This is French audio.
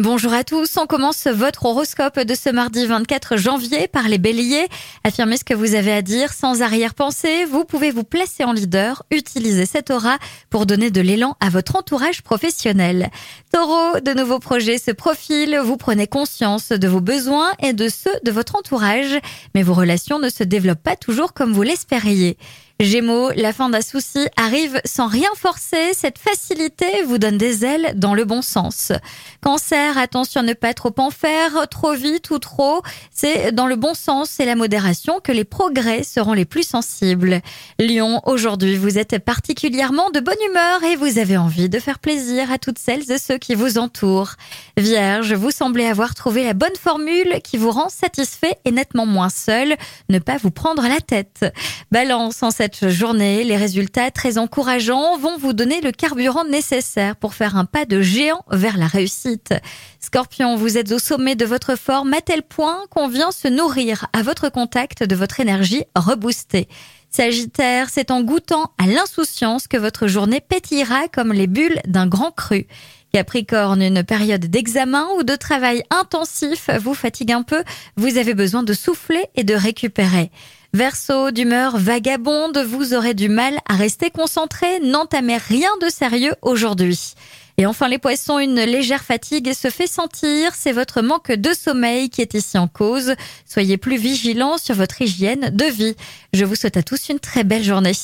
Bonjour à tous, on commence votre horoscope de ce mardi 24 janvier par les béliers. Affirmez ce que vous avez à dire sans arrière-pensée, vous pouvez vous placer en leader, utilisez cette aura pour donner de l'élan à votre entourage professionnel. Taureau, de nouveaux projets se profilent, vous prenez conscience de vos besoins et de ceux de votre entourage, mais vos relations ne se développent pas toujours comme vous l'espériez. Gémeaux, la fin d'un souci arrive sans rien forcer. Cette facilité vous donne des ailes dans le bon sens. Cancer, attention à ne pas trop en faire, trop vite ou trop. C'est dans le bon sens et la modération que les progrès seront les plus sensibles. Lion, aujourd'hui, vous êtes particulièrement de bonne humeur et vous avez envie de faire plaisir à toutes celles et ceux qui vous entourent. Vierge, vous semblez avoir trouvé la bonne formule qui vous rend satisfait et nettement moins seul. Ne pas vous prendre la tête. Balance en cette cette journée, les résultats très encourageants vont vous donner le carburant nécessaire pour faire un pas de géant vers la réussite. Scorpion, vous êtes au sommet de votre forme à tel point qu'on vient se nourrir à votre contact de votre énergie reboostée. Sagittaire, c'est en goûtant à l'insouciance que votre journée pétillera comme les bulles d'un grand cru. Capricorne, une période d'examen ou de travail intensif vous fatigue un peu, vous avez besoin de souffler et de récupérer. Verseau, d'humeur vagabonde, vous aurez du mal à rester concentré, n'entamez rien de sérieux aujourd'hui. Et enfin les poissons, une légère fatigue se fait sentir, c'est votre manque de sommeil qui est ici en cause. Soyez plus vigilants sur votre hygiène de vie. Je vous souhaite à tous une très belle journée.